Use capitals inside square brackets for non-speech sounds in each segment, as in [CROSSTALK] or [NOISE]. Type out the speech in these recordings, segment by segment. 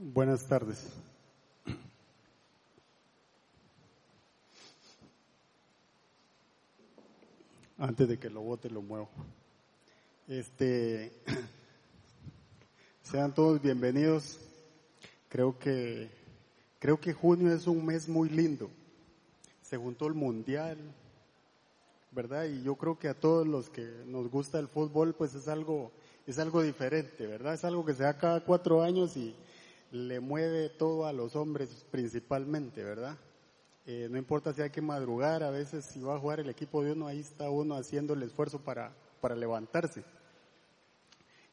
Buenas tardes. Antes de que lo bote, lo muevo. Este, [CLEARS THROAT] sean todos bienvenidos. Creo que, creo que junio es un mes muy lindo. Se juntó el mundial, ¿verdad? Y yo creo que a todos los que nos gusta el fútbol, pues es algo, es algo diferente, ¿verdad? Es algo que se da cada cuatro años y le mueve todo a los hombres principalmente, ¿verdad? Eh, no importa si hay que madrugar, a veces si va a jugar el equipo de uno, ahí está uno haciendo el esfuerzo para, para levantarse.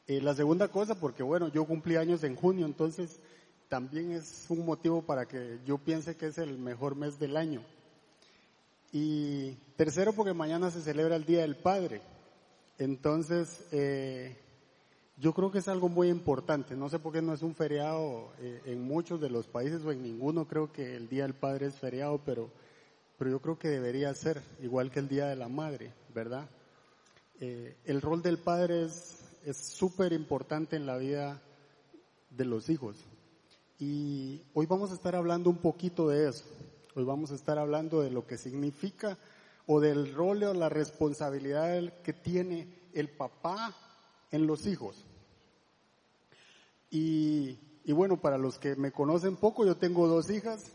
Eh, la segunda cosa, porque bueno, yo cumplí años en junio, entonces también es un motivo para que yo piense que es el mejor mes del año. Y tercero, porque mañana se celebra el Día del Padre. Entonces, eh, yo creo que es algo muy importante. No sé por qué no es un feriado eh, en muchos de los países o en ninguno. Creo que el Día del Padre es feriado, pero, pero yo creo que debería ser igual que el Día de la Madre, ¿verdad? Eh, el rol del padre es súper importante en la vida de los hijos. Y hoy vamos a estar hablando un poquito de eso. Hoy vamos a estar hablando de lo que significa o del rol o la responsabilidad que tiene el papá en los hijos. Y, bueno, para los que me conocen poco, yo tengo dos hijas,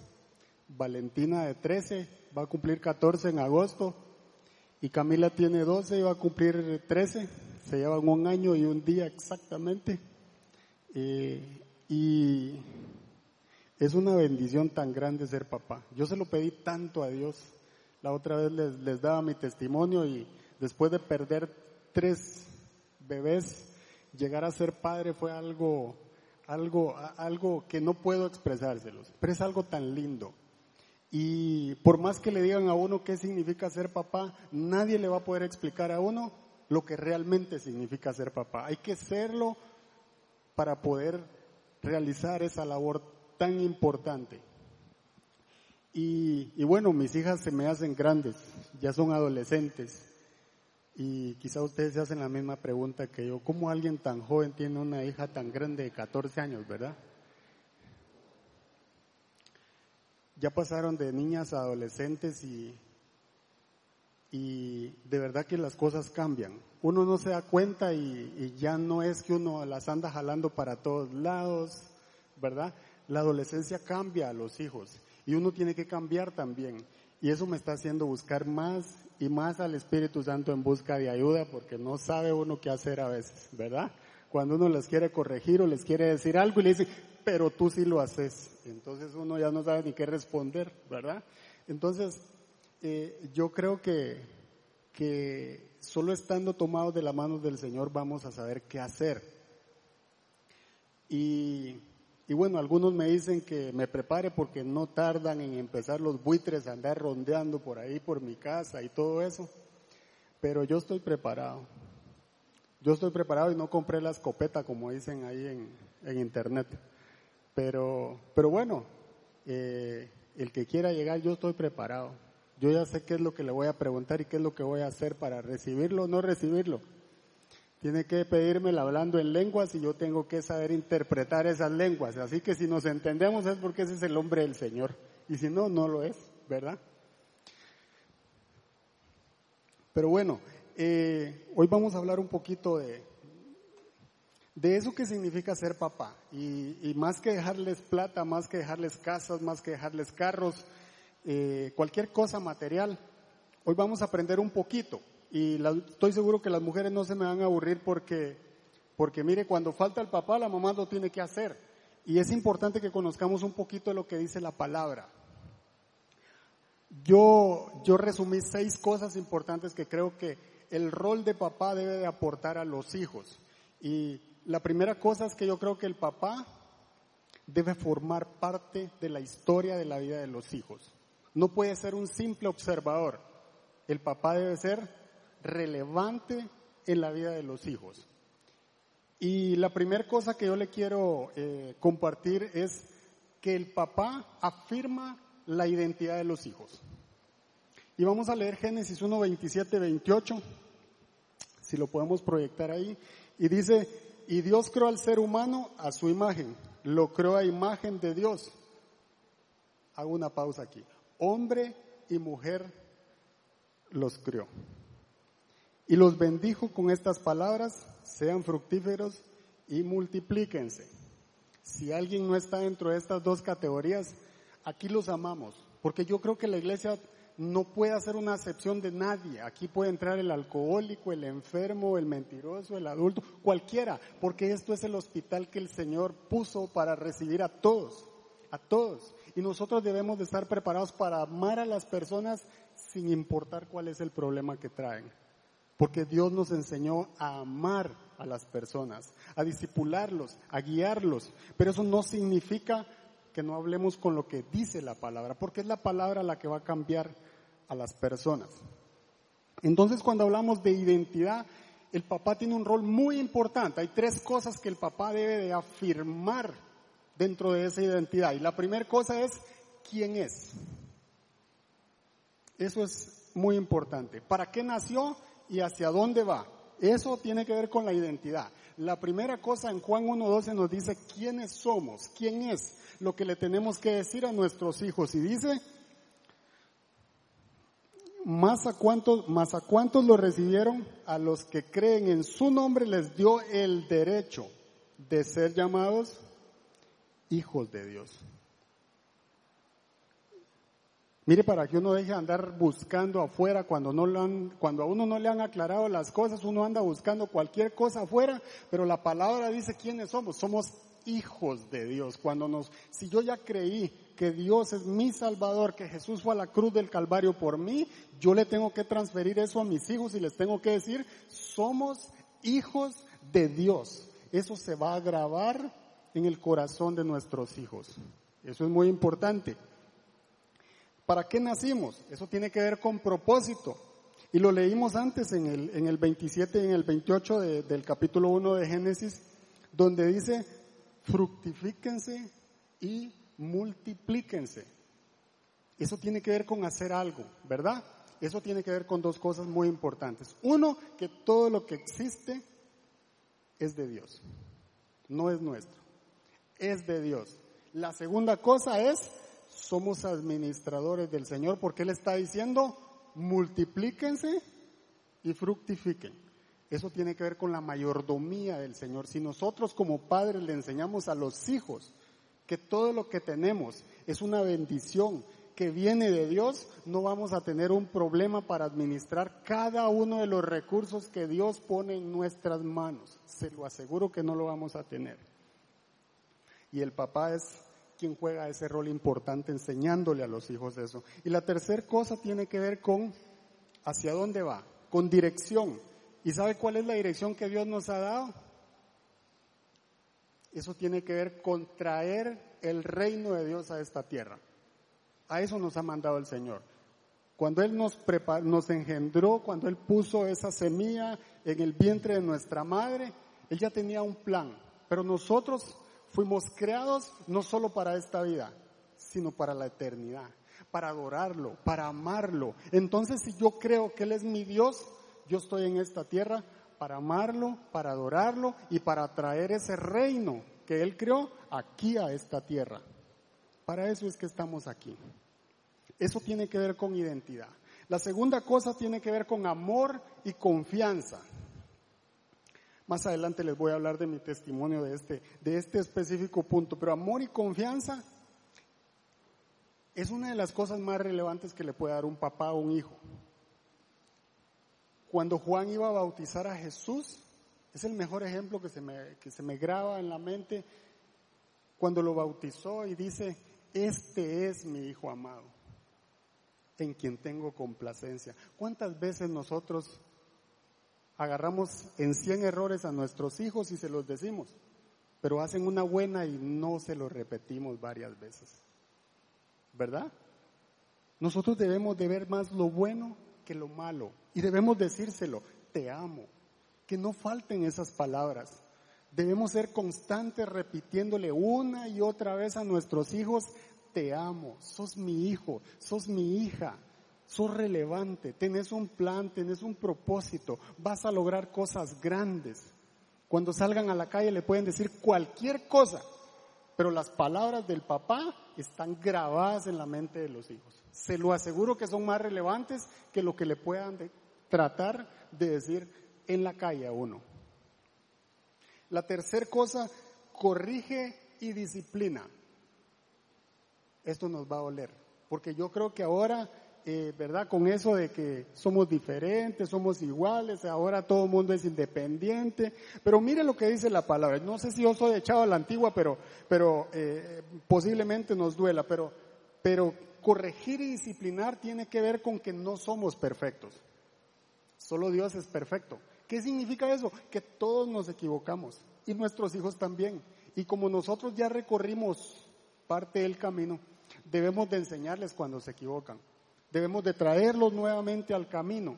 Valentina de 13, va a cumplir 14 en agosto, y Camila tiene 12 y va a cumplir 13, se llevan un año y un día exactamente. Eh, y es una bendición tan grande ser papá. Yo se lo pedí tanto a Dios. La otra vez les, les daba mi testimonio y después de perder tres bebés, llegar a ser padre fue algo, algo, algo que no puedo expresárselos, pero es algo tan lindo. Y por más que le digan a uno qué significa ser papá, nadie le va a poder explicar a uno lo que realmente significa ser papá. Hay que serlo para poder realizar esa labor tan importante. Y, y bueno, mis hijas se me hacen grandes, ya son adolescentes. Y quizá ustedes se hacen la misma pregunta que yo, ¿cómo alguien tan joven tiene una hija tan grande de 14 años, verdad? Ya pasaron de niñas a adolescentes y, y de verdad que las cosas cambian. Uno no se da cuenta y, y ya no es que uno las anda jalando para todos lados, ¿verdad? La adolescencia cambia a los hijos y uno tiene que cambiar también. Y eso me está haciendo buscar más y más al Espíritu Santo en busca de ayuda porque no sabe uno qué hacer a veces, ¿verdad? Cuando uno les quiere corregir o les quiere decir algo y le dice, pero tú sí lo haces. Entonces uno ya no sabe ni qué responder, ¿verdad? Entonces, eh, yo creo que, que solo estando tomados de la mano del Señor vamos a saber qué hacer. Y y bueno, algunos me dicen que me prepare porque no tardan en empezar los buitres a andar rondeando por ahí, por mi casa y todo eso. Pero yo estoy preparado. Yo estoy preparado y no compré la escopeta como dicen ahí en, internet. Pero, pero bueno, eh, el que quiera llegar, yo estoy preparado. Yo ya sé qué es lo que le voy a preguntar y qué es lo que voy a hacer para recibirlo o no recibirlo. Tiene que pedírmelo hablando en lenguas y yo tengo que saber interpretar esas lenguas. Así que si nos entendemos es porque ese es el hombre del Señor. Y si no, no lo es, ¿verdad? Pero bueno, eh, hoy vamos a hablar un poquito de, de eso que significa ser papá. Y, más que dejarles plata, más que dejarles casas, más que dejarles carros, eh, cualquier cosa material, hoy vamos a aprender un poquito y estoy seguro que las mujeres no se me van a aburrir porque, porque mire, cuando falta el papá, la mamá lo tiene que hacer. Y es importante que conozcamos un poquito de lo que dice la palabra. Yo, yo resumí seis cosas importantes que creo que el rol de papá debe de aportar a los hijos. Y la primera cosa es que yo creo que el papá debe formar parte de la historia de la vida de los hijos. No puede ser un simple observador. El papá debe ser relevante en la vida de los hijos. Y la primera cosa que yo le quiero eh, compartir es que el papá afirma la identidad de los hijos. Y vamos a leer Génesis 1, 27, 28, si lo podemos proyectar ahí. Y dice, y Dios creó al ser humano a su imagen, lo creó a imagen de Dios. Hago una pausa aquí. Hombre y mujer los crió. Y los bendijo con estas palabras, sean fructíferos y multiplíquense. Si alguien no está dentro de estas dos categorías, aquí los amamos, porque yo creo que la iglesia no puede hacer una acepción de nadie. Aquí puede entrar el alcohólico, el enfermo, el mentiroso, el adulto, cualquiera, porque esto es el hospital que el Señor puso para recibir a todos, a todos. Y nosotros debemos de estar preparados para amar a las personas sin importar cuál es el problema que traen. Porque Dios nos enseñó a amar a las personas, a disipularlos, a guiarlos. Pero eso no significa que no hablemos con lo que dice la palabra, porque es la palabra la que va a cambiar a las personas. Entonces cuando hablamos de identidad, el papá tiene un rol muy importante. Hay tres cosas que el papá debe de afirmar dentro de esa identidad. Y la primera cosa es quién es. Eso es muy importante. ¿Para qué nació y hacia dónde va? Eso tiene que ver con la identidad. La primera cosa en Juan 1.12 nos dice quiénes somos, quién es lo que le tenemos que decir a nuestros hijos. Y dice, más a cuántos, más a cuántos lo recibieron, a los que creen en su nombre les dio el derecho de ser llamados hijos de Dios. Mire, para que uno deje de andar buscando afuera cuando, no cuando a uno no le han aclarado las cosas, uno anda buscando cualquier cosa afuera, pero la palabra dice quiénes somos. Somos hijos de Dios. Cuando nos, si yo ya creí que Dios es mi Salvador, que Jesús fue a la cruz del Calvario por mí, yo le tengo que transferir eso a mis hijos y les tengo que decir, somos hijos de Dios. Eso se va a grabar en el corazón de nuestros hijos. Eso es muy importante. ¿Para qué nacimos? Eso tiene que ver con propósito. Y lo leímos antes en el, en el 27 y en el 28 del capítulo 1 de Génesis, donde dice, fructifíquense y multiplíquense. Eso tiene que ver con hacer algo, ¿verdad? Eso tiene que ver con dos cosas muy importantes. Uno, que todo lo que existe es de Dios, no es nuestro, es de Dios. La segunda cosa es somos administradores del Señor porque Él está diciendo, multiplíquense y fructifiquen. Eso tiene que ver con la mayordomía del Señor. Si nosotros como padres le enseñamos a los hijos que todo lo que tenemos es una bendición que viene de Dios, no vamos a tener un problema para administrar cada uno de los recursos que Dios pone en nuestras manos. Se lo aseguro que no lo vamos a tener. Y el papá es quien juega ese rol importante enseñándole a los hijos eso. Y la tercera cosa tiene que ver con hacia dónde va, con dirección. ¿Y sabe cuál es la dirección que Dios nos ha dado? Eso tiene que ver con traer el reino de Dios a esta tierra. A eso nos ha mandado el Señor. Cuando Él nos, nos engendró, cuando Él puso esa semilla en el vientre de nuestra madre, Él ya tenía un plan. Pero nosotros Fuimos creados no solo para esta vida, sino para la eternidad, para adorarlo, para amarlo. Entonces, si yo creo que Él es mi Dios, yo estoy en esta tierra para amarlo, para adorarlo y para traer ese reino que Él creó aquí a esta tierra. Para eso es que estamos aquí. Eso tiene que ver con identidad. La segunda cosa tiene que ver con amor y confianza. Más adelante les voy a hablar de mi testimonio de este, de este específico punto, pero amor y confianza es una de las cosas más relevantes que le puede dar un papá a un hijo. Cuando Juan iba a bautizar a Jesús, es el mejor ejemplo que se me, que se me graba en la mente cuando lo bautizó y dice, este es mi hijo amado, en quien tengo complacencia. ¿Cuántas veces nosotros agarramos en 100 errores a nuestros hijos y se los decimos, pero hacen una buena y no se lo repetimos varias veces. ¿Verdad? Nosotros debemos de ver más lo bueno que lo malo y debemos decírselo, te amo, que no falten esas palabras. Debemos ser constantes repitiéndole una y otra vez a nuestros hijos, te amo, sos mi hijo, sos mi hija, sos relevante, tenés un plan, tenés un propósito, vas a lograr cosas grandes. Cuando salgan a la calle le pueden decir cualquier cosa, pero las palabras del papá están grabadas en la mente de los hijos. Se lo aseguro que son más relevantes que lo que le puedan tratar de decir en la calle a uno. La tercera cosa, corrige y disciplina. Esto nos va a oler, porque yo creo que ahora eh, ¿verdad? Con eso de que somos diferentes, somos iguales, ahora todo el mundo es independiente. Pero mire lo que dice la palabra. No sé si yo soy echado a la antigua, pero, pero eh, posiblemente nos duela. Pero, pero corregir y disciplinar tiene que ver con que no somos perfectos. Solo Dios es perfecto. ¿Qué significa eso? Que todos nos equivocamos y nuestros hijos también. Y como nosotros ya recorrimos parte del camino, debemos de enseñarles cuando se equivocan. Debemos de traerlos nuevamente al camino.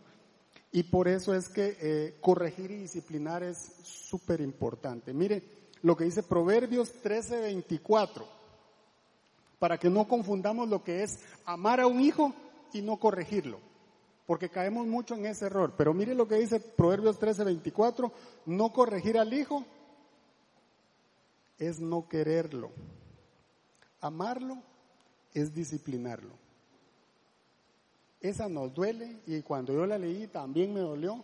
Y por eso es que eh, corregir y disciplinar es súper importante. Mire lo que dice Proverbios 13:24, para que no confundamos lo que es amar a un hijo y no corregirlo, porque caemos mucho en ese error. Pero mire lo que dice Proverbios 13:24, no corregir al hijo es no quererlo. Amarlo es disciplinarlo. Esa nos duele y cuando yo la leí también me dolió,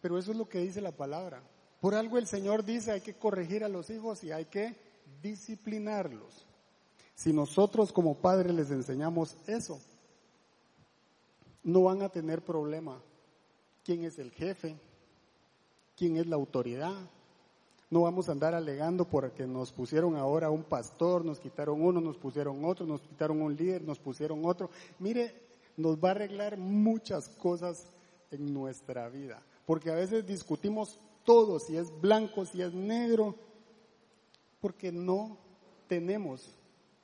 pero eso es lo que dice la palabra. Por algo el Señor dice hay que corregir a los hijos y hay que disciplinarlos. Si nosotros como padres les enseñamos eso, no van a tener problema. ¿Quién es el jefe? ¿Quién es la autoridad? No vamos a andar alegando porque nos pusieron ahora un pastor, nos quitaron uno, nos pusieron otro, nos quitaron un líder, nos pusieron otro. Mire, nos va a arreglar muchas cosas en nuestra vida. Porque a veces discutimos todo, si es blanco, si es negro, porque no tenemos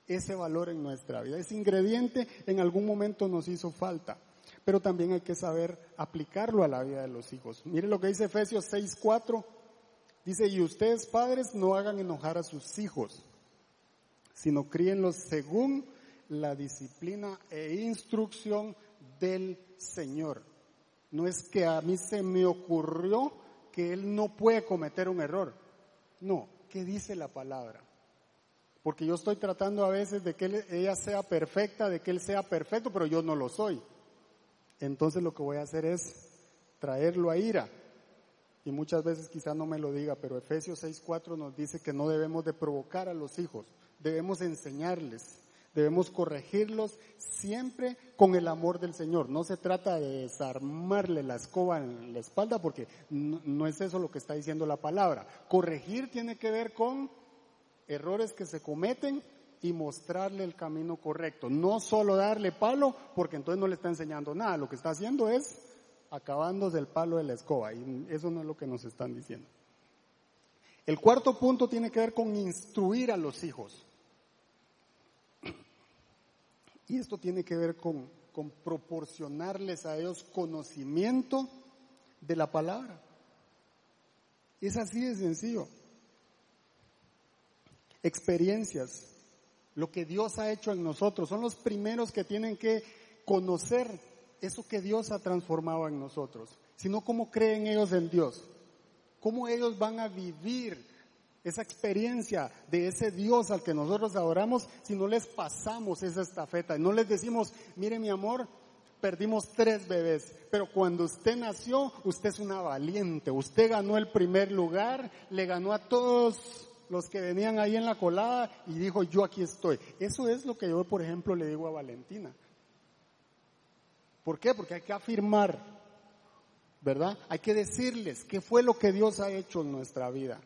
ese valor en nuestra vida. Ese ingrediente en algún momento nos hizo falta, pero también hay que saber aplicarlo a la vida de los hijos. Mire lo que dice Efesios 6:4. Dice, y ustedes padres no hagan enojar a sus hijos, sino críenlos según la disciplina e instrucción del Señor. No es que a mí se me ocurrió que Él no puede cometer un error. No, ¿qué dice la palabra? Porque yo estoy tratando a veces de que ella sea perfecta, de que Él sea perfecto, pero yo no lo soy. Entonces lo que voy a hacer es traerlo a ira. Y muchas veces quizá no me lo diga, pero Efesios 6.4 nos dice que no debemos de provocar a los hijos, debemos enseñarles Debemos corregirlos siempre con el amor del Señor. No se trata de desarmarle la escoba en la espalda porque no, es eso lo que está diciendo la palabra. Corregir tiene que ver con errores que se cometen y mostrarle el camino correcto. No solo darle palo porque entonces no le está enseñando nada. Lo que está haciendo es acabándose el palo de la escoba y eso no es lo que nos están diciendo. El cuarto punto tiene que ver con instruir a los hijos. Y esto tiene que ver con, proporcionarles a ellos conocimiento de la palabra. Es así de sencillo. Experiencias, lo que Dios ha hecho en nosotros, son los primeros que tienen que conocer eso que Dios ha transformado en nosotros, sino cómo creen ellos en Dios, cómo ellos van a vivir esa experiencia de ese Dios al que nosotros adoramos si no les pasamos esa estafeta. y No les decimos, mire mi amor, perdimos tres bebés, pero cuando usted nació, usted es una valiente, usted ganó el primer lugar, le ganó a todos los que venían ahí en la colada y dijo, yo aquí estoy. Eso es lo que yo, por ejemplo, le digo a Valentina. ¿Por qué? Porque hay que afirmar, ¿verdad? Hay que decirles qué fue lo que Dios ha hecho en nuestra vida.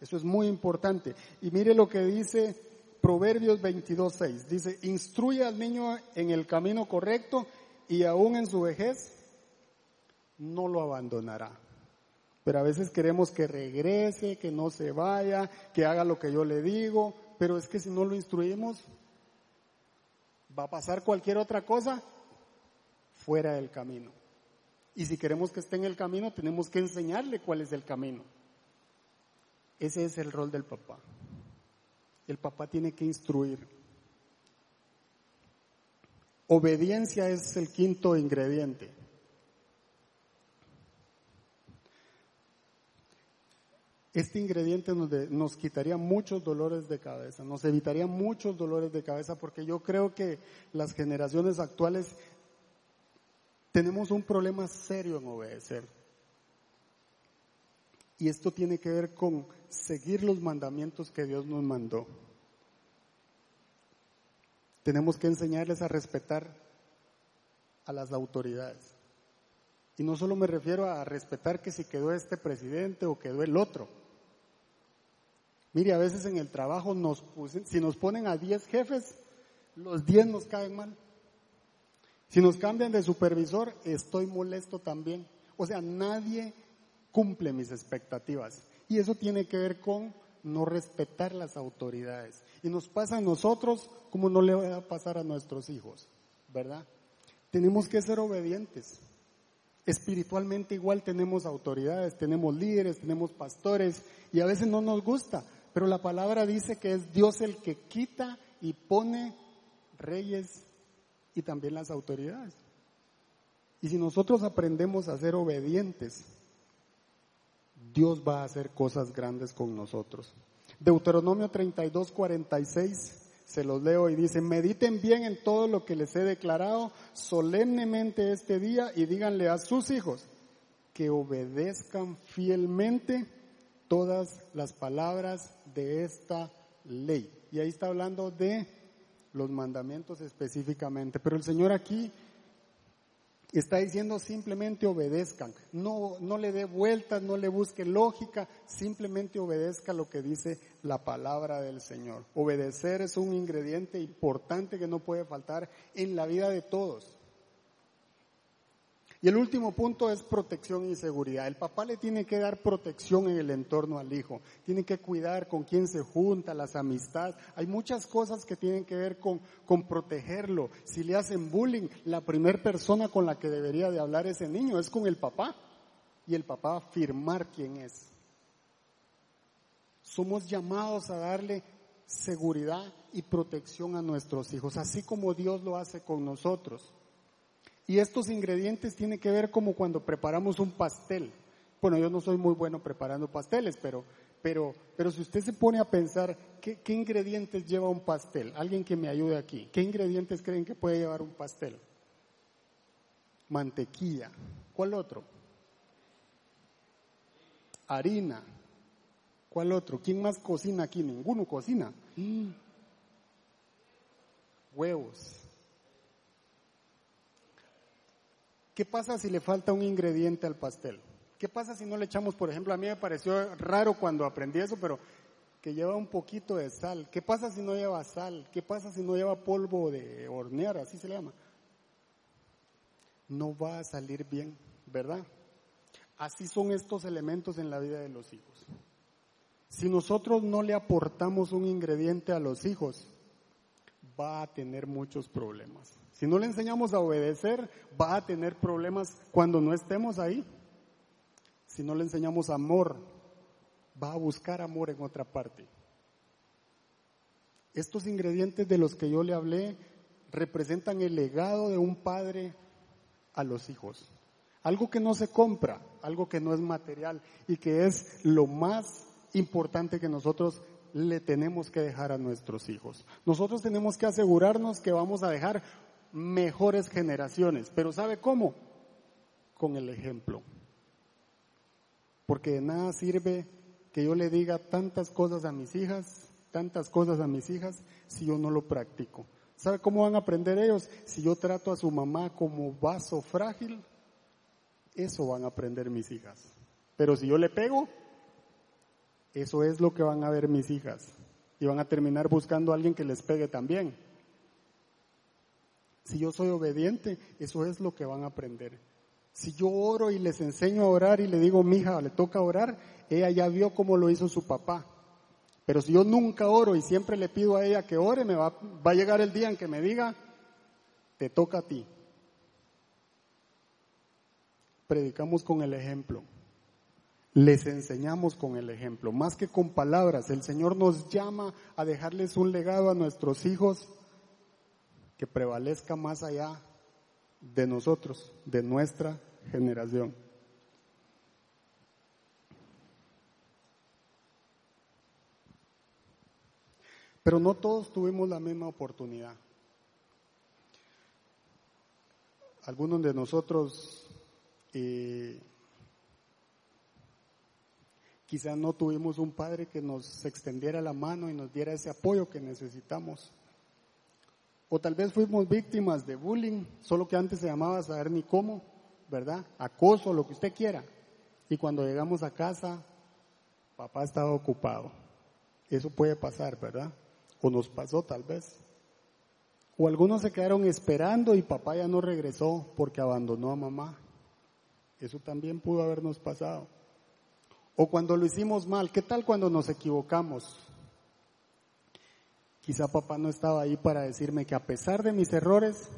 Eso es muy importante. Y mire lo que dice Proverbios 22.6. Dice, instruye al niño en el camino correcto y aún en su vejez no lo abandonará. Pero a veces queremos que regrese, que no se vaya, que haga lo que yo le digo, pero es que si no lo instruimos, va a pasar cualquier otra cosa fuera del camino. Y si queremos que esté en el camino, tenemos que enseñarle cuál es el camino. Ese es el rol del papá. El papá tiene que instruir. Obediencia es el quinto ingrediente. Este ingrediente nos, nos, quitaría muchos dolores de cabeza, nos evitaría muchos dolores de cabeza porque yo creo que las generaciones actuales tenemos un problema serio en obedecer. Y esto tiene que ver con seguir los mandamientos que Dios nos mandó. Tenemos que enseñarles a respetar a las autoridades. Y no solo me refiero a respetar que si quedó este presidente o quedó el otro. Mire, a veces en el trabajo nos si nos ponen a 10 jefes, los 10 nos caen mal. Si nos cambian de supervisor, estoy molesto también. O sea, nadie cumple mis expectativas. Y eso tiene que ver con no respetar las autoridades. Y nos pasa a nosotros como no le va a pasar a nuestros hijos, ¿verdad? Tenemos que ser obedientes. Espiritualmente igual tenemos autoridades, tenemos líderes, tenemos pastores y a veces no nos gusta, pero la palabra dice que es Dios el que quita y pone reyes y también las autoridades. Y si nosotros aprendemos a ser obedientes, Dios va a hacer cosas grandes con nosotros. Deuteronomio 32, 46, se los leo y dice, mediten bien en todo lo que les he declarado solemnemente este día y díganle a sus hijos que obedezcan fielmente todas las palabras de esta ley. Y ahí está hablando de los mandamientos específicamente. Pero el Señor aquí Está diciendo simplemente obedezcan. No, no le dé vueltas, no le busque lógica, simplemente obedezca lo que dice la palabra del Señor. Obedecer es un ingrediente importante que no puede faltar en la vida de todos. Y el último punto es protección y seguridad. El papá le tiene que dar protección en el entorno al hijo. Tiene que cuidar con quién se junta, las amistades. Hay muchas cosas que tienen que ver con, con protegerlo. Si le hacen bullying, la primera persona con la que debería de hablar ese niño es con el papá. Y el papá afirmar quién es. Somos llamados a darle seguridad y protección a nuestros hijos, así como Dios lo hace con nosotros. Y estos ingredientes tienen que ver como cuando preparamos un pastel. Bueno, yo no soy muy bueno preparando pasteles, pero, pero, pero si usted se pone a pensar ¿qué, qué ingredientes lleva un pastel, alguien que me ayude aquí, ¿qué ingredientes creen que puede llevar un pastel? Mantequilla. ¿Cuál otro? Harina. ¿Cuál otro? ¿Quién más cocina aquí? Ninguno cocina. Mm. Huevos. ¿Qué pasa si le falta un ingrediente al pastel? ¿Qué pasa si no le echamos, por ejemplo, a mí me pareció raro cuando aprendí eso, pero que lleva un poquito de sal. ¿Qué pasa si no lleva sal? ¿Qué pasa si no lleva polvo de hornear? Así se le llama. No va a salir bien, ¿verdad? Así son estos elementos en la vida de los hijos. Si nosotros no le aportamos un ingrediente a los hijos, va a tener muchos problemas. Si no le enseñamos a obedecer, va a tener problemas cuando no estemos ahí. Si no le enseñamos amor, va a buscar amor en otra parte. Estos ingredientes de los que yo le hablé representan el legado de un padre a los hijos. Algo que no se compra, algo que no es material y que es lo más importante que nosotros le tenemos que dejar a nuestros hijos. Nosotros tenemos que asegurarnos que vamos a dejar mejores generaciones. Pero ¿sabe cómo? Con el ejemplo. Porque de nada sirve que yo le diga tantas cosas a mis hijas, tantas cosas a mis hijas, si yo no lo practico. ¿Sabe cómo van a aprender ellos? Si yo trato a su mamá como vaso frágil, eso van a aprender mis hijas. Pero si yo le pego, eso es lo que van a ver mis hijas. Y van a terminar buscando a alguien que les pegue también. Si yo soy obediente, eso es lo que van a aprender. Si yo oro y les enseño a orar y le digo, mija, le toca orar, ella ya vio cómo lo hizo su papá. Pero si yo nunca oro y siempre le pido a ella que ore, me va, va a llegar el día en que me diga, te toca a ti. Predicamos con el ejemplo. Les enseñamos con el ejemplo. Más que con palabras, el Señor nos llama a dejarles un legado a nuestros hijos que prevalezca más allá de nosotros, de nuestra generación. Pero no todos tuvimos la misma oportunidad. Algunos de nosotros eh, quizás no tuvimos un padre que nos extendiera la mano y nos diera ese apoyo que necesitamos. O tal vez fuimos víctimas de bullying, solo que antes se llamaba saber ni cómo, ¿verdad? Acoso, lo que usted quiera. Y cuando llegamos a casa, papá estaba ocupado. Eso puede pasar, ¿verdad? O nos pasó tal vez. O algunos se quedaron esperando y papá ya no regresó porque abandonó a mamá. Eso también pudo habernos pasado. O cuando lo hicimos mal, ¿qué tal cuando nos equivocamos? Quizá papá no estaba ahí para decirme que a pesar de mis errores,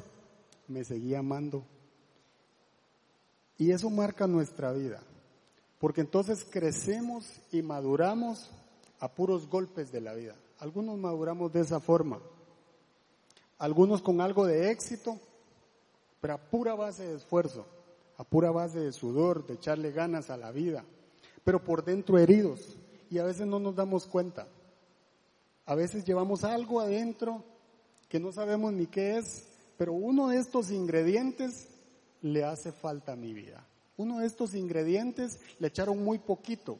me seguía amando. Y eso marca nuestra vida, porque entonces crecemos y maduramos a puros golpes de la vida. Algunos maduramos de esa forma, algunos con algo de éxito, pero a pura base de esfuerzo, a pura base de sudor, de echarle ganas a la vida, pero por dentro heridos y a veces no nos damos cuenta. A veces llevamos algo adentro que no sabemos ni qué es, pero uno de estos ingredientes le hace falta a mi vida. Uno de estos ingredientes le echaron muy poquito.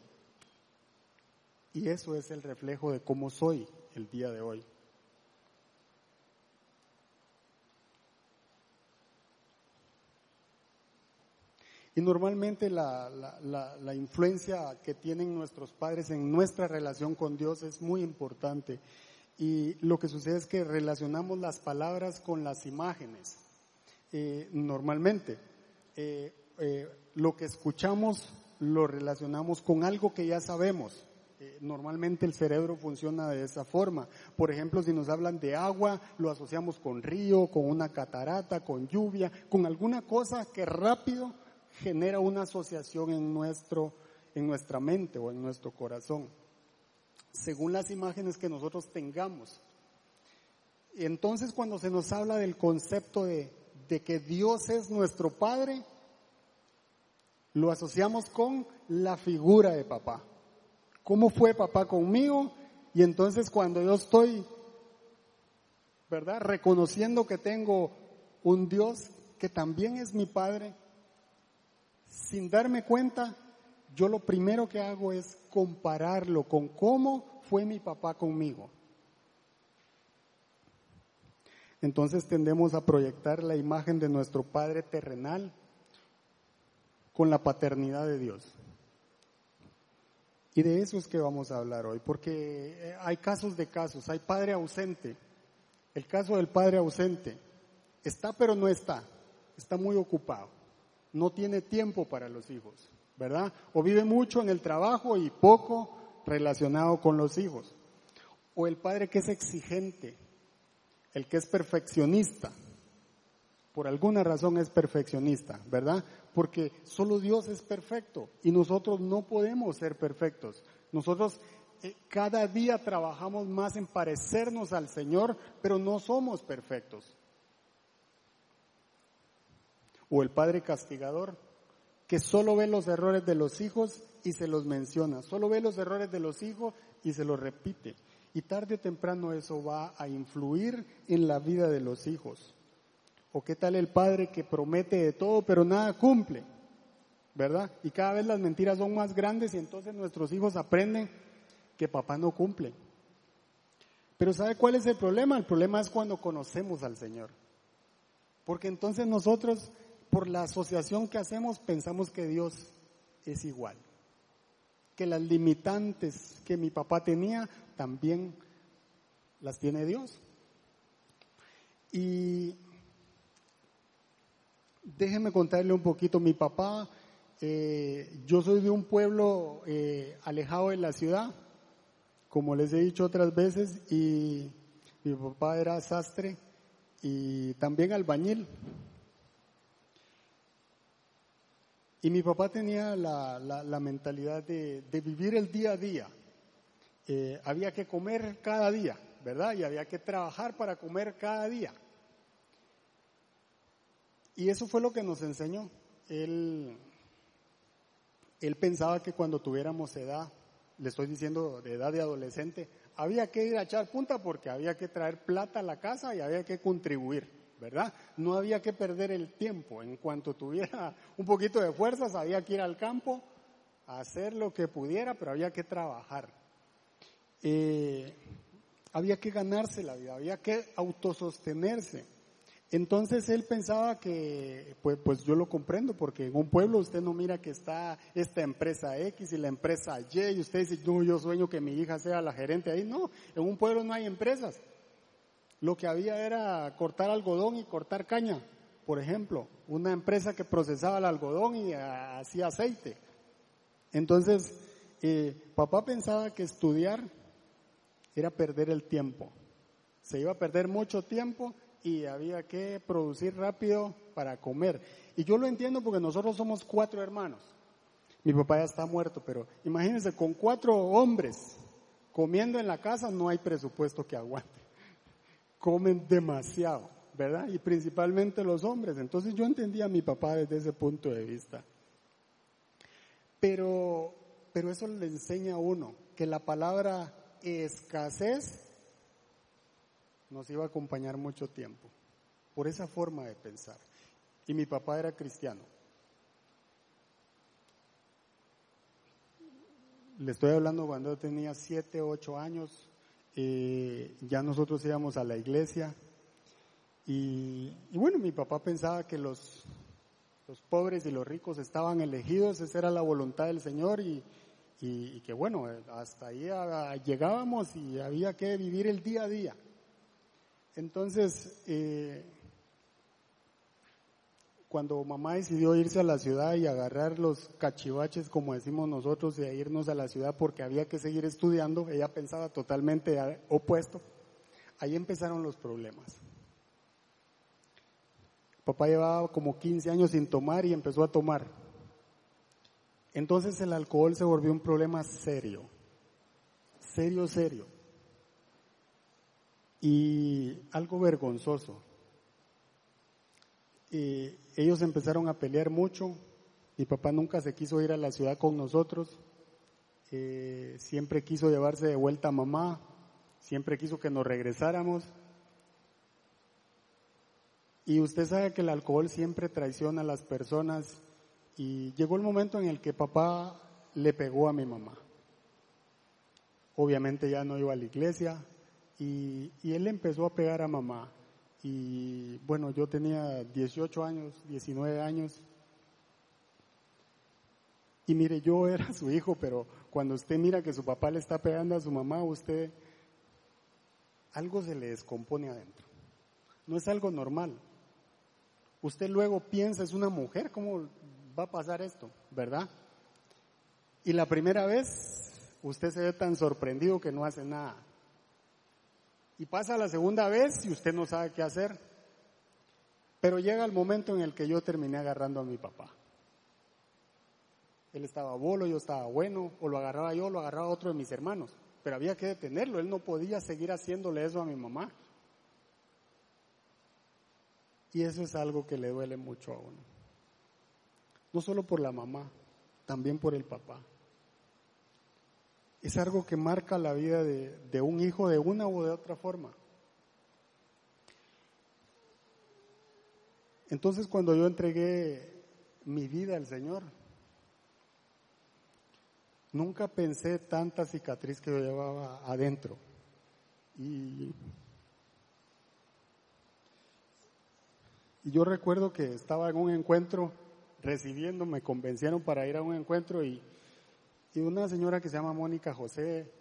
Y eso es el reflejo de cómo soy el día de hoy. Y normalmente la, la, influencia que tienen nuestros padres en nuestra relación con Dios es muy importante. Y lo que sucede es que relacionamos las palabras con las imágenes. Eh, normalmente, eh, eh, lo que escuchamos lo relacionamos con algo que ya sabemos. normalmente el cerebro funciona de esa forma. Por ejemplo, si nos hablan de agua, lo asociamos con río, con una catarata, con lluvia, con alguna cosa que rápido genera una asociación en, nuestro, en nuestra mente o en nuestro corazón, según las imágenes que nosotros tengamos. Entonces cuando se nos habla del concepto de, de que Dios es nuestro Padre, lo asociamos con la figura de papá. ¿Cómo fue papá conmigo? Y entonces cuando yo estoy, ¿verdad? Reconociendo que tengo un Dios que también es mi Padre, sin darme cuenta, yo lo primero que hago es compararlo con cómo fue mi papá conmigo. Entonces tendemos a proyectar la imagen de nuestro Padre terrenal con la paternidad de Dios. Y de eso es que vamos a hablar hoy, porque eh, hay casos de casos, hay padre ausente. El caso del padre ausente está pero no está, está muy ocupado no tiene tiempo para los hijos, ¿verdad? O vive mucho en el trabajo y poco relacionado con los hijos. O el padre que es exigente, el que es perfeccionista. Por alguna razón es perfeccionista, ¿verdad? Porque solo Dios es perfecto y nosotros no podemos ser perfectos. Nosotros eh, cada día trabajamos más en parecernos al Señor, pero no somos perfectos o el padre castigador, que solo ve los errores de los hijos y se los menciona, solo ve los errores de los hijos y se los repite. Y tarde o temprano eso va a influir en la vida de los hijos. ¿O qué tal el padre que promete de todo pero nada cumple? ¿Verdad? Y cada vez las mentiras son más grandes y entonces nuestros hijos aprenden que papá no cumple. Pero ¿sabe cuál es el problema? El problema es cuando conocemos al Señor. Porque entonces nosotros por la asociación que hacemos pensamos que Dios es igual, que las limitantes que mi papá tenía también las tiene Dios. Y déjeme contarle un poquito, mi papá, eh, yo soy de un pueblo eh, alejado de la ciudad, como les he dicho otras veces, y mi papá era sastre y también albañil. Y mi papá tenía la, la, mentalidad de, de, vivir el día a día. Eh, había que comer cada día, ¿verdad? Y había que trabajar para comer cada día. Y eso fue lo que nos enseñó. Él, él pensaba que cuando tuviéramos edad le estoy diciendo de edad de adolescente, había que ir a echar punta porque había que traer plata a la casa y había que contribuir, ¿verdad? No había que perder el tiempo. En cuanto tuviera [LAUGHS] un poquito de fuerzas, había que ir al campo, a hacer lo que pudiera, pero había que trabajar. Eh, había que ganarse la vida, había que autosostenerse. Entonces él pensaba que, pues, pues yo lo comprendo, porque en un pueblo usted no mira que está esta empresa X y la empresa Y, y usted dice, no, yo sueño que mi hija sea la gerente ahí. No, en un pueblo no hay empresas. Lo que había era cortar algodón y cortar caña, por ejemplo, una empresa que procesaba el algodón y hacía aceite. Entonces, eh, papá pensaba que estudiar era perder el tiempo. Se iba a perder mucho tiempo y había que producir rápido para comer. Y yo lo entiendo porque nosotros somos cuatro hermanos. Mi papá ya está muerto, pero imagínense, con cuatro hombres comiendo en la casa no hay presupuesto que aguante. Comen demasiado, ¿verdad? Y principalmente los hombres. Entonces yo entendía a mi papá desde ese punto de vista. Pero, pero eso le enseña a uno que la palabra escasez nos iba a acompañar mucho tiempo, por esa forma de pensar. Y mi papá era cristiano. Le estoy hablando cuando yo tenía siete, ocho años, eh, ya nosotros íbamos a la iglesia y, bueno, mi papá pensaba que los, los pobres y los ricos estaban elegidos, esa era la voluntad del Señor y, y, que bueno, hasta ahí llegábamos y había que vivir el día a día. Entonces, eh, cuando mamá decidió irse a la ciudad y agarrar los cachivaches, como decimos nosotros, y irnos a la ciudad porque había que seguir estudiando, ella pensaba totalmente opuesto. Ahí empezaron los problemas. Papá llevaba como 15 años sin tomar y empezó a tomar. Entonces el alcohol se volvió un problema serio, serio, serio y algo vergonzoso. Ellos empezaron a pelear mucho, mi papá nunca se quiso ir a la ciudad con nosotros, eh, siempre quiso llevarse de vuelta a mamá, siempre quiso que nos regresáramos. Y usted sabe que el alcohol siempre traiciona a las personas y llegó el momento en el que papá le pegó a mi mamá. Obviamente ya no iba a la iglesia, y, él empezó a pegar a mamá. Y bueno, yo tenía 18 años, 19 años. Y mire, yo [LAUGHS] era su hijo, pero cuando usted mira que su papá le está pegando a su mamá, usted algo se le descompone adentro. No es algo normal. Usted luego piensa, es una mujer, ¿cómo va a pasar esto? ¿Verdad? Y la primera vez usted se ve tan sorprendido que no hace nada. Y pasa la segunda vez y usted no sabe qué hacer. Pero llega el momento en el que yo terminé agarrando a mi papá. Él estaba bolo, yo estaba bueno, o lo agarraba yo, o lo agarraba otro de mis hermanos. Pero había que detenerlo, él no podía seguir haciéndole eso a mi mamá. Y eso es algo que le duele mucho a uno. No solo por la mamá, también por el papá es algo que marca la vida de, un hijo de una u de otra forma. Entonces cuando yo entregué mi vida al Señor, nunca pensé tanta cicatriz que yo llevaba adentro. Y, y yo recuerdo que estaba en un encuentro recibiendo, me convencieron para ir a un encuentro y, y una señora que se llama Mónica José,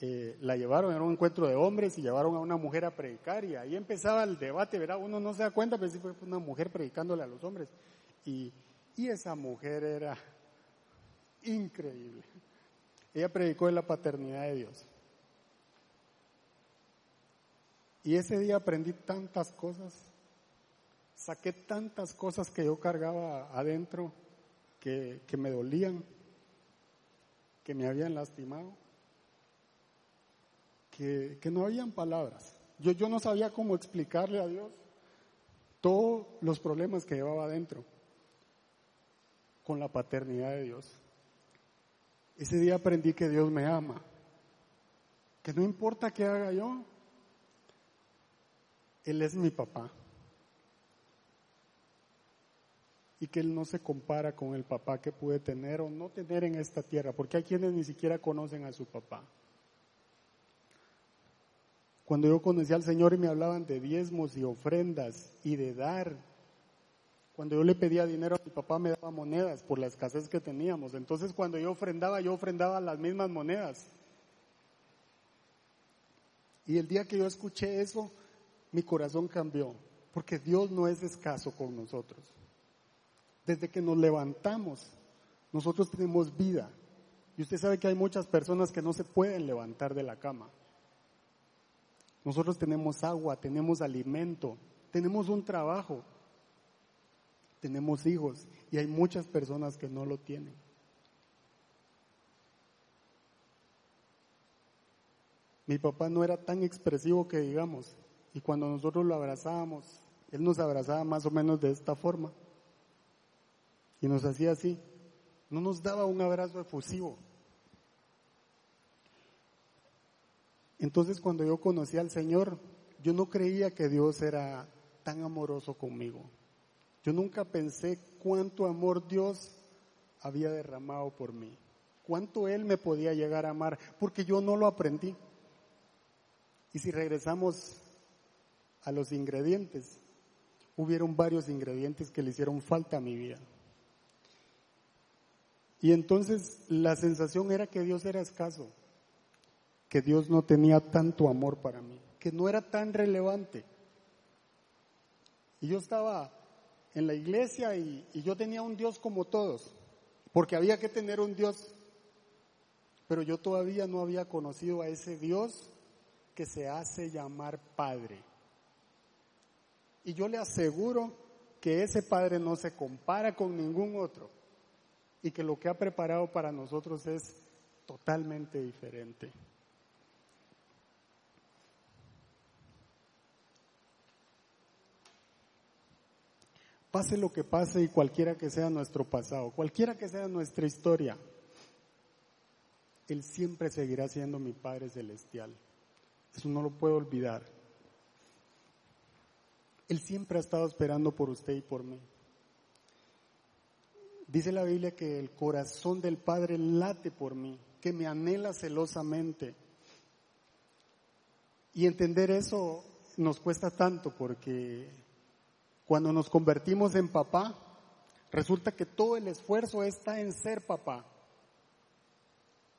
eh, la llevaron a un encuentro de hombres y llevaron a una mujer a predicar y ahí empezaba el debate, ¿verdad? Uno no se da cuenta, pero sí fue una mujer predicándole a los hombres. Y, y esa mujer era increíble. Ella predicó de la paternidad de Dios. Y ese día aprendí tantas cosas, saqué tantas cosas que yo cargaba adentro que, que me dolían que me habían lastimado, que, no habían palabras. Yo, yo no sabía cómo explicarle a Dios todos los problemas que llevaba adentro con la paternidad de Dios. Ese día aprendí que Dios me ama, que no importa qué haga yo, Él es mi papá. Y que Él no se compara con el papá que puede tener o no tener en esta tierra, porque hay quienes ni siquiera conocen a su papá. Cuando yo conocí al Señor y me hablaban de diezmos y ofrendas y de dar, cuando yo le pedía dinero a mi papá me daba monedas por la escasez que teníamos. Entonces cuando yo ofrendaba, yo ofrendaba las mismas monedas. Y el día que yo escuché eso, mi corazón cambió, porque Dios no es escaso con nosotros. Desde que nos levantamos, nosotros tenemos vida. Y usted sabe que hay muchas personas que no se pueden levantar de la cama. Nosotros tenemos agua, tenemos alimento, tenemos un trabajo tenemos hijos y hay muchas personas que no lo tienen. Mi papá no era tan expresivo que digamos, y cuando nosotros lo abrazábamos, él nos abrazaba más o menos de esta forma. Y nos hacía así. No nos daba un abrazo efusivo. Entonces cuando yo conocí al Señor, yo no creía que Dios era tan amoroso conmigo. Yo nunca pensé cuánto amor Dios había derramado por mí, cuánto Él me podía llegar a amar, porque yo no lo aprendí. Y si regresamos a los ingredientes, hubieron varios ingredientes que le hicieron falta a mi vida. Y entonces la sensación era que Dios era escaso, que Dios no tenía tanto amor para mí, que no era tan relevante. Y yo estaba en la iglesia y, yo tenía un Dios como todos, porque había que tener un Dios, pero yo todavía no había conocido a ese Dios que se hace llamar Padre. Y yo le aseguro que ese Padre no se compara con ningún otro y que lo que ha preparado para nosotros es totalmente diferente. Pase lo que pase y cualquiera que sea nuestro pasado, cualquiera que sea nuestra historia, Él siempre seguirá siendo mi Padre Celestial. Eso no lo puedo olvidar. Él siempre ha estado esperando por usted y por mí. Dice la Biblia que el corazón del Padre late por mí, que me anhela celosamente. Y entender eso nos cuesta tanto porque cuando nos convertimos en papá, resulta que todo el esfuerzo está en ser papá.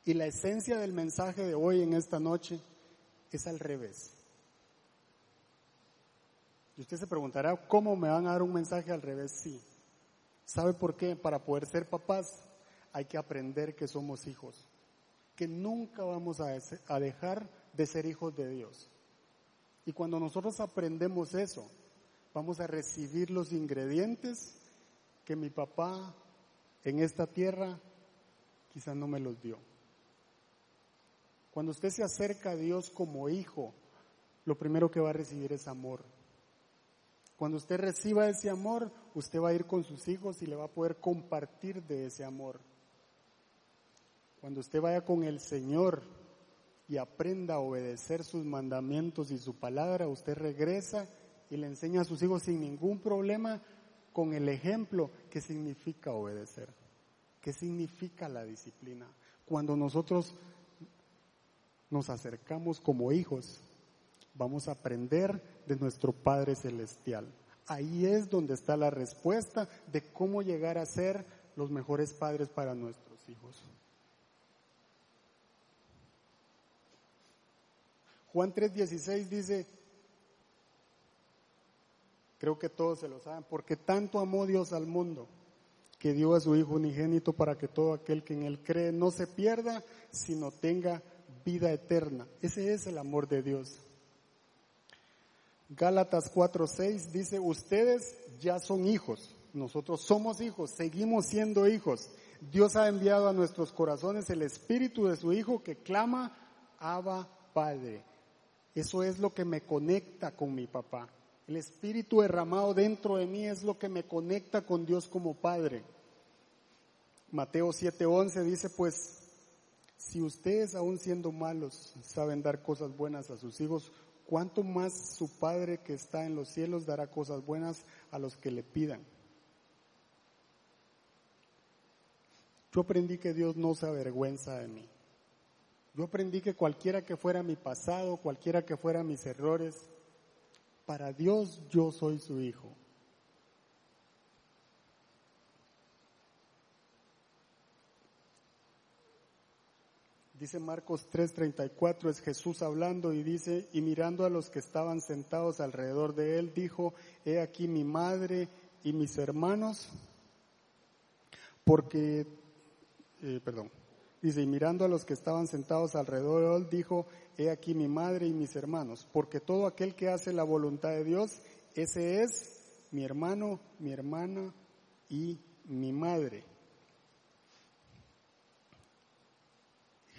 Y la esencia del mensaje de hoy en esta noche es al revés. Y usted se preguntará, ¿cómo me van a dar un mensaje al revés? Sí. ¿Sabe por qué? Para poder ser papás hay que aprender que somos hijos, que nunca vamos a, dejar de ser hijos de Dios. Y cuando nosotros aprendemos eso, vamos a recibir los ingredientes que mi papá en esta tierra quizás no me los dio. Cuando usted se acerca a Dios como hijo, lo primero que va a recibir es amor. Cuando usted reciba ese amor, usted va a ir con sus hijos y le va a poder compartir de ese amor. Cuando usted vaya con el Señor y aprenda a obedecer sus mandamientos y su palabra, usted regresa y le enseña a sus hijos sin ningún problema con el ejemplo que significa obedecer, qué significa la disciplina. Cuando nosotros nos acercamos como hijos, vamos a aprender de nuestro Padre Celestial. Ahí es donde está la respuesta de cómo llegar a ser los mejores padres para nuestros hijos. Juan 3:16 dice, Creo que todos se lo saben, porque tanto amó Dios al mundo que dio a su Hijo unigénito para que todo aquel que en Él cree no se pierda, sino tenga vida eterna. Ese es el amor de Dios. Gálatas 4:6 dice, ustedes ya son hijos, nosotros somos hijos, seguimos siendo hijos. Dios ha enviado a nuestros corazones el Espíritu de su Hijo que clama, Abba Padre. Eso es lo que me conecta con mi papá. El Espíritu derramado dentro de mí es lo que me conecta con Dios como Padre. Mateo 7:11 dice, pues Si ustedes, aún siendo malos, saben dar cosas buenas a sus hijos, ¿cuánto más su Padre que está en los cielos dará cosas buenas a los que le pidan? Yo aprendí que Dios no se avergüenza de mí. Yo aprendí que cualquiera que fuera mi pasado, cualquiera que fuera mis errores, para Dios yo soy su hijo. Dice Marcos 3:34, es Jesús hablando y dice, y mirando a los que estaban sentados alrededor de él, dijo, he aquí mi madre y mis hermanos, porque, eh, perdón, dice, y mirando a los que estaban sentados alrededor de él, dijo, he aquí mi madre y mis hermanos, porque todo aquel que hace la voluntad de Dios, ese es mi hermano, mi hermana y mi madre.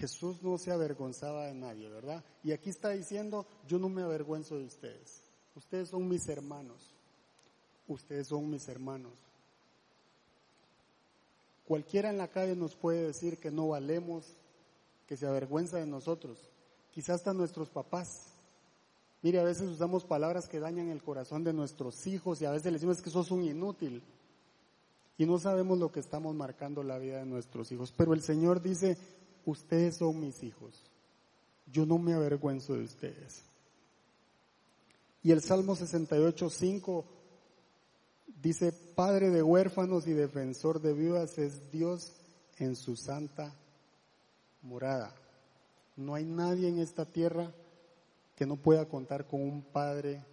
Jesús no se avergonzaba de nadie, ¿verdad? Y aquí está diciendo, yo no me avergüenzo de ustedes. Ustedes son mis hermanos. Ustedes son mis hermanos. Cualquiera en la calle nos puede decir que no valemos, que se avergüenza de nosotros. Quizás hasta nuestros papás. Mire, a veces usamos palabras que dañan el corazón de nuestros hijos y a veces les decimos que sos un inútil. Y no sabemos lo que estamos marcando la vida de nuestros hijos. Pero el Señor dice, ustedes son mis hijos. Yo no me avergüenzo de ustedes. Y el Salmo 68, 5 dice, Padre de huérfanos y defensor de viudas es Dios en su santa morada. No hay nadie en esta tierra que no pueda contar con un Padre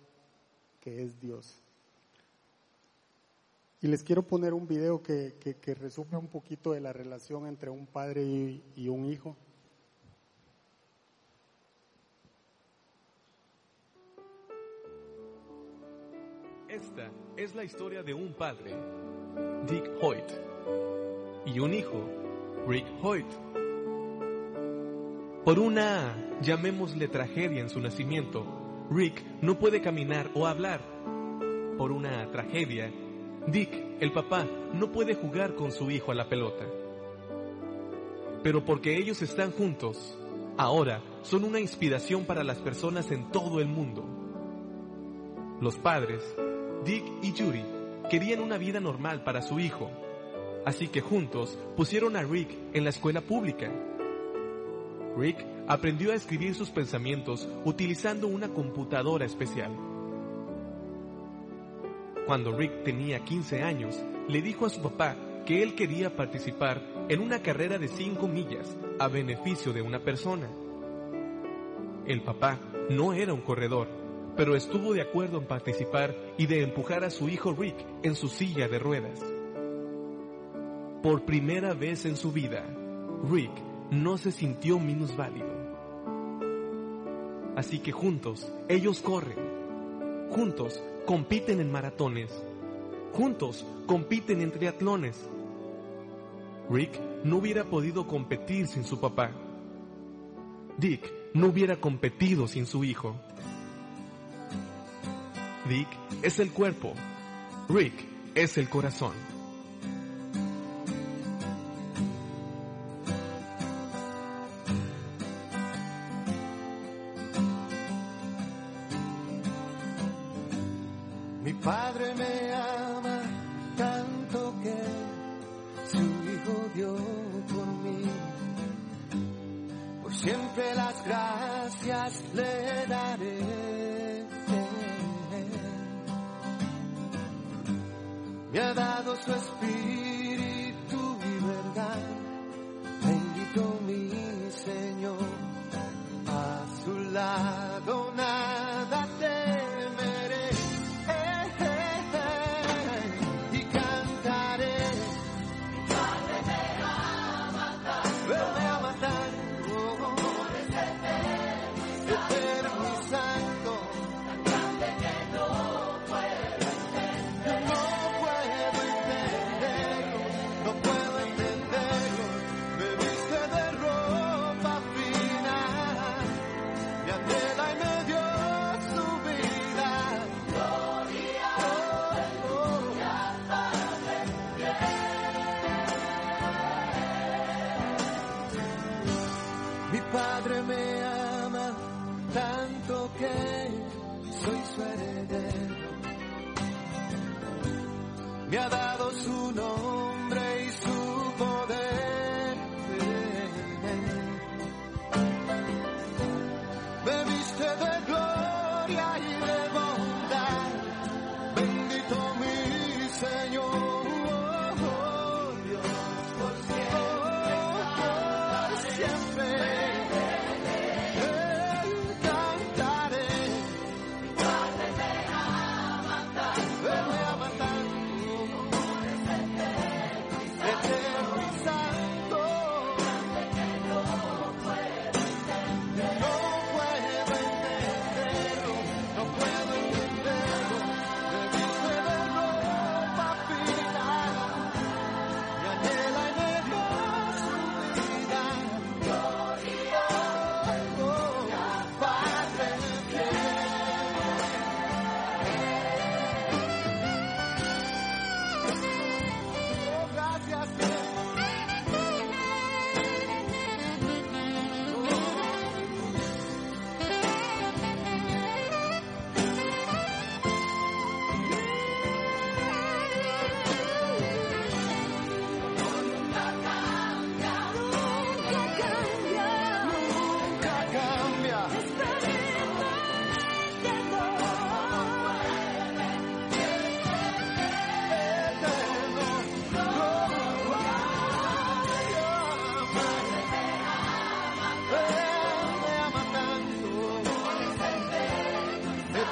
que es Dios. Y les quiero poner un video que, que, resume un poquito de la relación entre un padre y, y un hijo. Esta es la historia de un padre, Dick Hoyt, y un hijo, Rick Hoyt. Por una, llamémosle tragedia en su nacimiento, Rick no puede caminar o hablar. Por una tragedia, Dick, el papá, no puede jugar con su hijo a la pelota. Pero porque ellos están juntos, ahora son una inspiración para las personas en todo el mundo. Los padres, Dick y Yuri, querían una vida normal para su hijo, así que juntos pusieron a Rick en la escuela pública. Rick aprendió a escribir sus pensamientos utilizando una computadora especial. Cuando Rick tenía 15 años, le dijo a su papá que él quería participar en una carrera de 5 millas a beneficio de una persona. El papá no era un corredor, pero estuvo de acuerdo en participar y de empujar a su hijo Rick en su silla de ruedas. Por primera vez en su vida, Rick no se sintió minusválido. Así que juntos, ellos corren. Juntos compiten en maratones. Juntos compiten en triatlones. Rick no hubiera podido competir sin su papá. Dick no hubiera competido sin su hijo. Dick es el cuerpo. Rick es el corazón.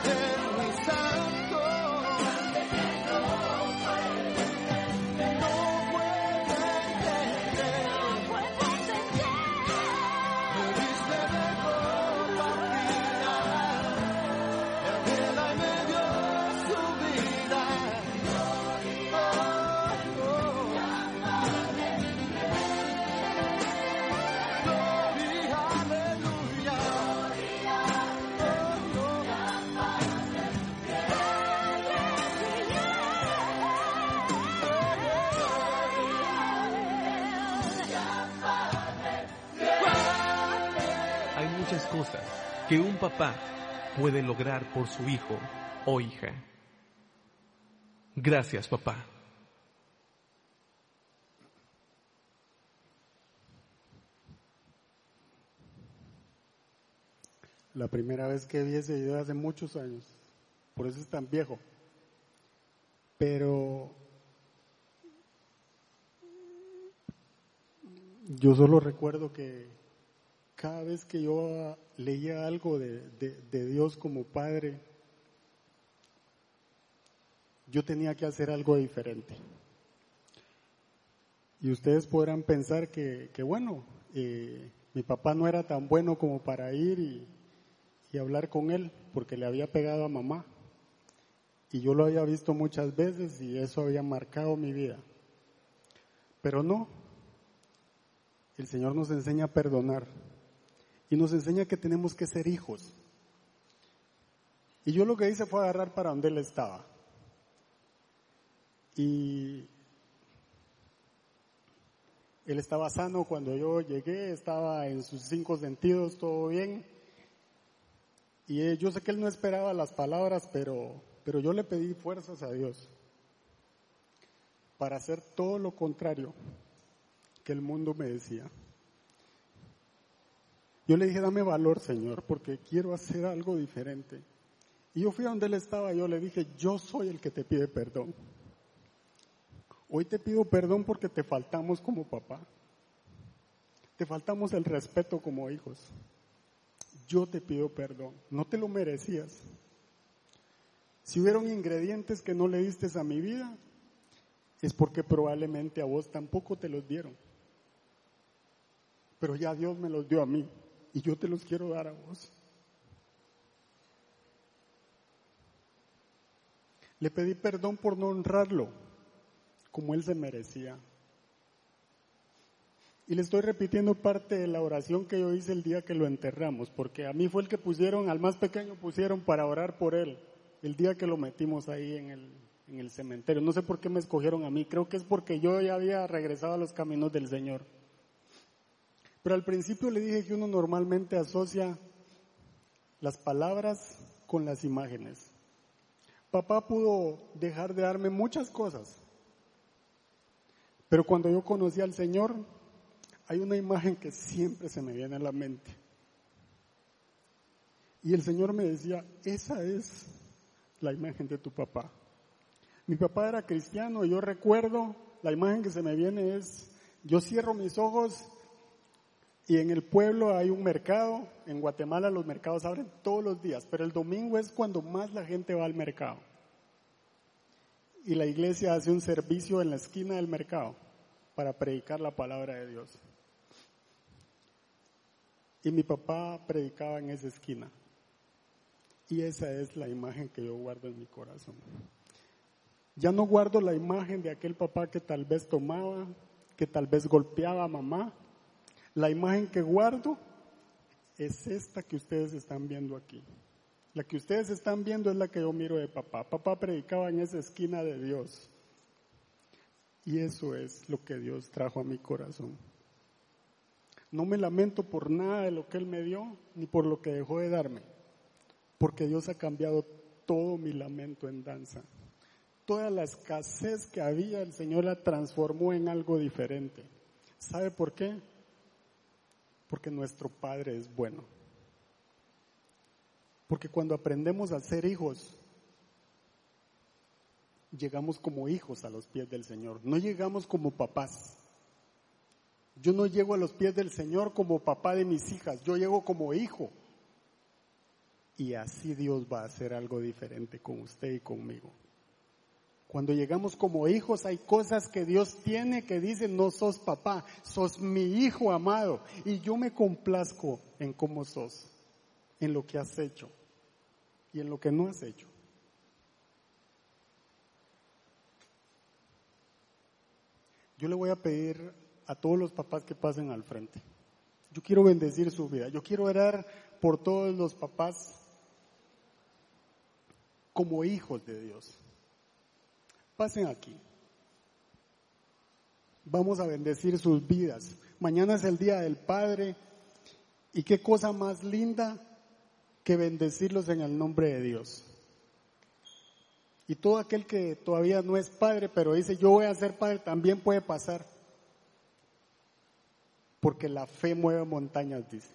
day. Papá puede lograr por su hijo o hija. Gracias, papá. La primera vez que vi ese video hace muchos años, por eso es tan viejo. Pero yo solo recuerdo que cada vez que yo leía algo de, de- Dios como Padre, yo tenía que hacer algo diferente. Y ustedes podrán pensar que, que bueno, eh, mi papá no era tan bueno como para ir y hablar con él, porque le había pegado a mamá. Y yo lo había visto muchas veces y eso había marcado mi vida. Pero no, el Señor nos enseña a perdonar y nos enseña que tenemos que ser hijos. Y yo lo que hice fue agarrar para donde él estaba. Y él estaba sano cuando yo llegué, estaba en sus cinco sentidos, todo bien. Y eh, yo sé que él no esperaba las palabras, pero, pero yo le pedí fuerzas a Dios para hacer todo lo contrario que el mundo me decía. Yo le dije, dame valor, Señor, porque quiero hacer algo diferente. Y yo fui a donde él estaba, yo le dije, yo soy el que te pide perdón. Hoy te pido perdón porque te faltamos como papá. Te faltamos el respeto como hijos. Yo te pido perdón. No te lo merecías. Si hubieron ingredientes que no le diste a mi vida, es porque probablemente a vos tampoco te los dieron. Pero ya Dios me los dio a mí y yo te los quiero dar a vos. Le pedí perdón por no honrarlo como él se merecía. Y le estoy repitiendo parte de la oración que yo hice el día que lo enterramos, porque a mí fue el que pusieron, al más pequeño pusieron para orar por él, el día que lo metimos ahí en el, en el cementerio. No sé por qué me escogieron a mí, creo que es porque yo ya había regresado a los caminos del Señor. Pero al principio le dije que uno normalmente asocia las palabras con las imágenes. Papá pudo dejar de darme muchas cosas, Pero cuando yo conocí al Señor, hay una imagen que siempre se me viene a la mente. Y el Señor me decía, esa es la imagen de tu papá. Mi papá era cristiano y yo recuerdo, la imagen que se me viene es, yo cierro mis ojos y en el pueblo hay un mercado, en Guatemala los mercados abren todos los días, pero el domingo es cuando más la gente va al mercado. Y la iglesia hace un servicio en la esquina del mercado para predicar la palabra de Dios. Y mi papá predicaba en esa esquina. Y esa es la imagen que yo guardo en mi corazón. Ya no guardo la imagen de aquel papá que tal vez tomaba, que tal vez golpeaba a mamá. La imagen que guardo es esta que ustedes están viendo aquí. La que ustedes están viendo es la que yo miro de papá. Papá predicaba en esa esquina de Dios. Y eso es lo que Dios trajo a mi corazón. No me lamento por nada de lo que Él me dio, ni por lo que dejó de darme porque Dios ha cambiado todo mi lamento en danza. Toda la escasez que había, el Señor la transformó en algo diferente. ¿Sabe por qué? Porque nuestro Padre es bueno. Porque cuando aprendemos a ser hijos, llegamos como hijos a los pies del Señor, no llegamos como papás. Yo no llego a los pies del Señor como papá de mis hijas, yo llego como hijo. Y así Dios va a hacer algo diferente con usted y conmigo. Cuando llegamos como hijos hay cosas que Dios tiene que dice, no sos papá, sos mi hijo amado. Y yo me complazco en cómo sos, en lo que has hecho y en lo que no has hecho. Yo le voy a pedir a todos los papás que pasen al frente. Yo quiero bendecir su vida. Yo quiero orar por todos los papás como hijos de Dios. Pasen aquí. Vamos a bendecir sus vidas. Mañana es el Día del Padre y qué cosa más linda que bendecirlos en el nombre de Dios. Y todo aquel que todavía no es padre, pero dice yo voy a ser padre, también puede pasar. Porque la fe mueve montañas, dice.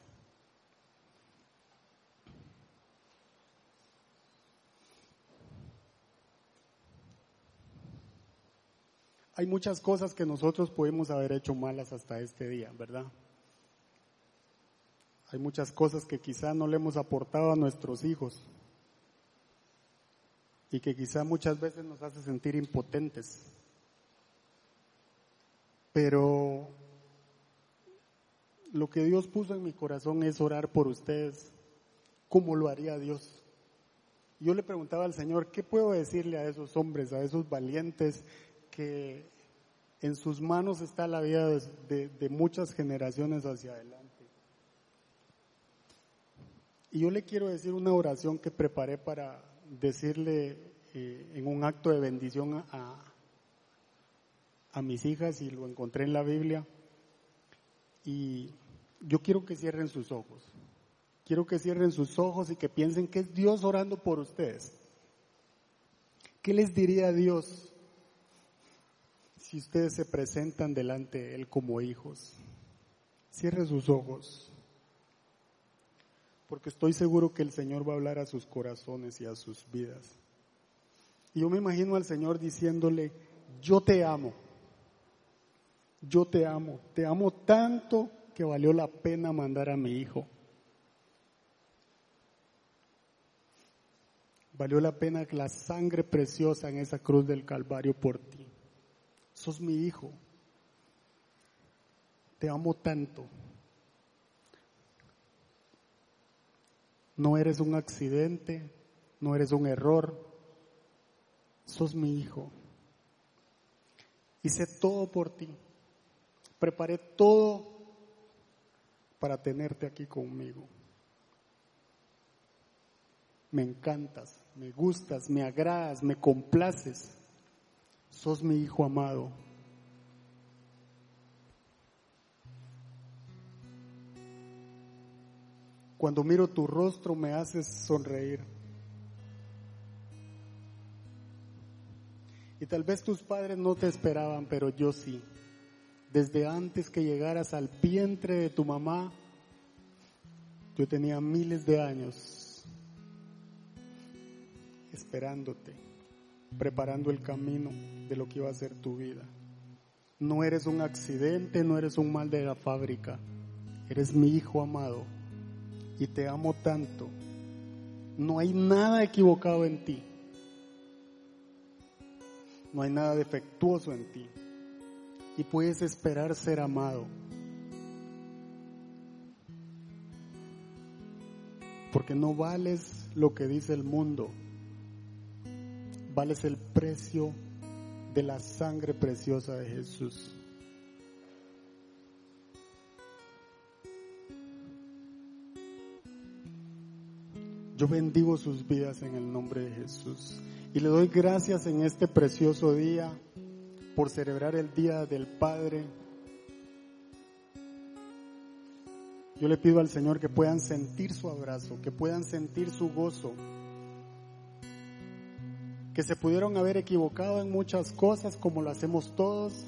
Hay muchas cosas que nosotros podemos haber hecho malas hasta este día, ¿verdad? Hay muchas cosas que quizá no le hemos aportado a nuestros hijos y que quizá muchas veces nos hace sentir impotentes. Pero lo que Dios puso en mi corazón es orar por ustedes, como lo haría Dios. Yo le preguntaba al Señor, ¿qué puedo decirle a esos hombres, a esos valientes que en sus manos está la vida de, muchas generaciones hacia adelante. Y yo le quiero decir una oración que preparé para decirle eh, en un acto de bendición a, a mis hijas y lo encontré en la Biblia. Y yo quiero que cierren sus ojos. Quiero que cierren sus ojos y que piensen que es Dios orando por ustedes. ¿Qué les diría Dios si ustedes se presentan delante de Él como hijos, cierre sus ojos, porque estoy seguro que el Señor va a hablar a sus corazones y a sus vidas. Y yo me imagino al Señor diciéndole, yo te amo, yo te amo, te amo tanto que valió la pena mandar a mi hijo. Valió la pena la sangre preciosa en esa cruz del Calvario por ti sos mi hijo, te amo tanto. No eres un accidente, no eres un error, sos mi hijo. Hice todo por ti, preparé todo para tenerte aquí conmigo. Me encantas, me gustas, me agradas, me complaces sos mi hijo amado. Cuando miro tu rostro me haces sonreír. Y tal vez tus padres no te esperaban, pero yo sí. Desde antes que llegaras al vientre de tu mamá, yo tenía miles de años esperándote, preparando el camino de lo que iba a ser tu vida. No eres un accidente, no eres un mal de la fábrica. Eres mi hijo amado y te amo tanto. No hay nada equivocado en ti. No hay nada defectuoso en ti. Y puedes esperar ser amado. Porque no vales lo que dice el mundo. Vales el precio de la sangre preciosa de Jesús. Yo bendigo sus vidas en el nombre de Jesús y le doy gracias en este precioso día por celebrar el Día del Padre. Yo le pido al Señor que puedan sentir su abrazo, que puedan sentir su gozo, que se pudieron haber equivocado en muchas cosas como lo hacemos todos,